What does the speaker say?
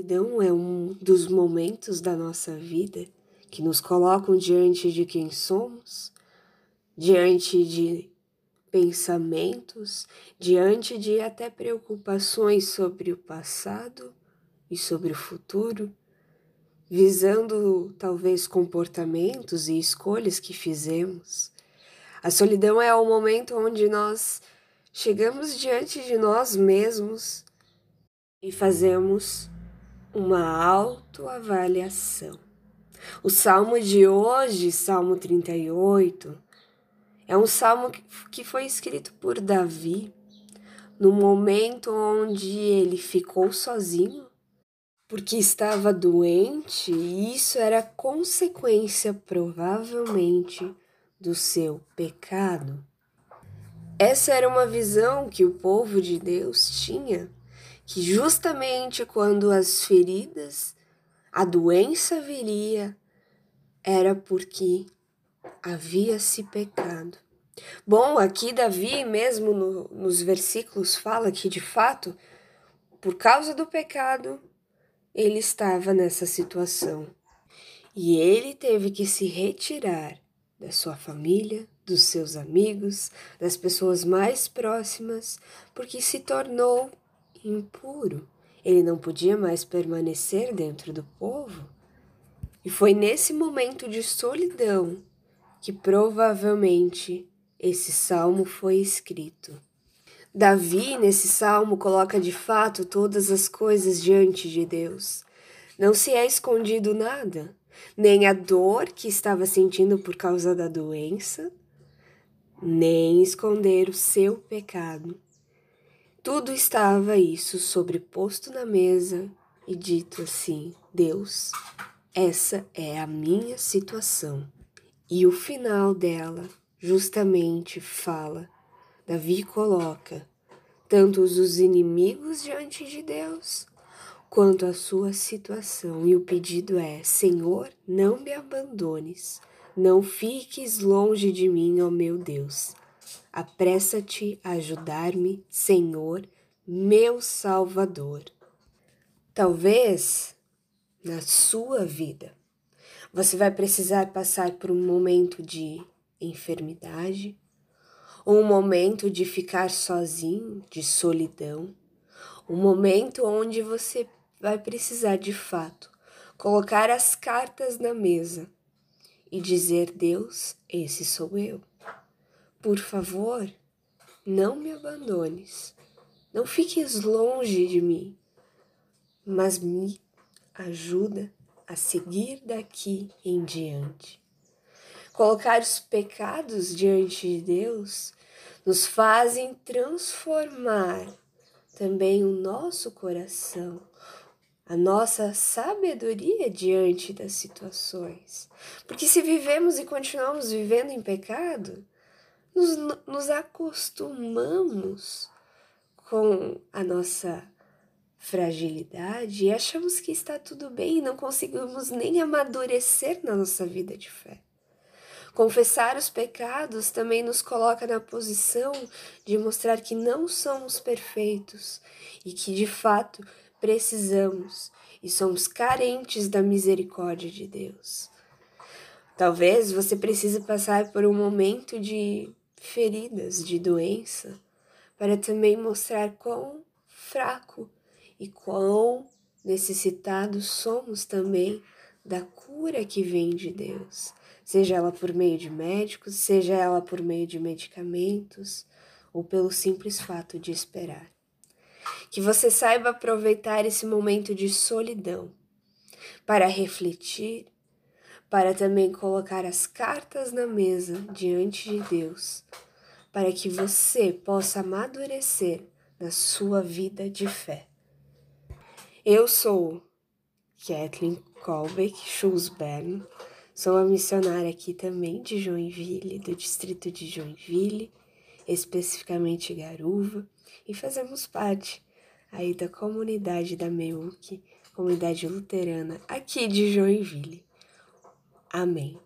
solidão é um dos momentos da nossa vida que nos colocam diante de quem somos, diante de pensamentos, diante de até preocupações sobre o passado e sobre o futuro, visando talvez comportamentos e escolhas que fizemos. A solidão é o momento onde nós chegamos diante de nós mesmos e fazemos uma autoavaliação. O salmo de hoje, Salmo 38, é um salmo que foi escrito por Davi no momento onde ele ficou sozinho, porque estava doente, e isso era consequência, provavelmente, do seu pecado. Essa era uma visão que o povo de Deus tinha, que justamente quando as feridas, a doença viria, era porque havia-se pecado. Bom, aqui Davi, mesmo no, nos versículos, fala que de fato, por causa do pecado, ele estava nessa situação. E ele teve que se retirar da sua família, dos seus amigos, das pessoas mais próximas, porque se tornou impuro. Ele não podia mais permanecer dentro do povo. E foi nesse momento de solidão que provavelmente esse salmo foi escrito. Davi, nesse salmo, coloca de fato todas as coisas diante de Deus. Não se é escondido nada, nem a dor que estava sentindo por causa da doença, nem esconder o seu pecado. Tudo estava isso sobreposto na mesa e dito assim: Deus, essa é a minha situação. E o final dela justamente fala, Davi coloca tanto os inimigos diante de Deus, quanto a sua situação. E o pedido é: Senhor, não me abandones, não fiques longe de mim, ó meu Deus. Apressa-te a ajudar-me, Senhor, meu Salvador. Talvez na sua vida você vai precisar passar por um momento de enfermidade, ou um momento de ficar sozinho, de solidão, um momento onde você vai precisar de fato colocar as cartas na mesa e dizer: Deus, esse sou eu. Por favor, não me abandones, não fiques longe de mim, mas me ajuda a seguir daqui em diante. Colocar os pecados diante de Deus nos fazem transformar também o nosso coração, a nossa sabedoria diante das situações. Porque se vivemos e continuamos vivendo em pecado, nos, nos acostumamos com a nossa fragilidade e achamos que está tudo bem e não conseguimos nem amadurecer na nossa vida de fé. Confessar os pecados também nos coloca na posição de mostrar que não somos perfeitos e que de fato precisamos e somos carentes da misericórdia de Deus. Talvez você precise passar por um momento de feridas, de doença, para também mostrar quão fraco e quão necessitados somos também da cura que vem de Deus, seja ela por meio de médicos, seja ela por meio de medicamentos ou pelo simples fato de esperar. Que você saiba aproveitar esse momento de solidão para refletir, para também colocar as cartas na mesa diante de Deus, para que você possa amadurecer na sua vida de fé. Eu sou Kathleen Colbeck Schulzbern, sou a missionária aqui também de Joinville, do distrito de Joinville, especificamente Garuva, e fazemos parte aí da comunidade da MEUC, comunidade luterana aqui de Joinville. Amém.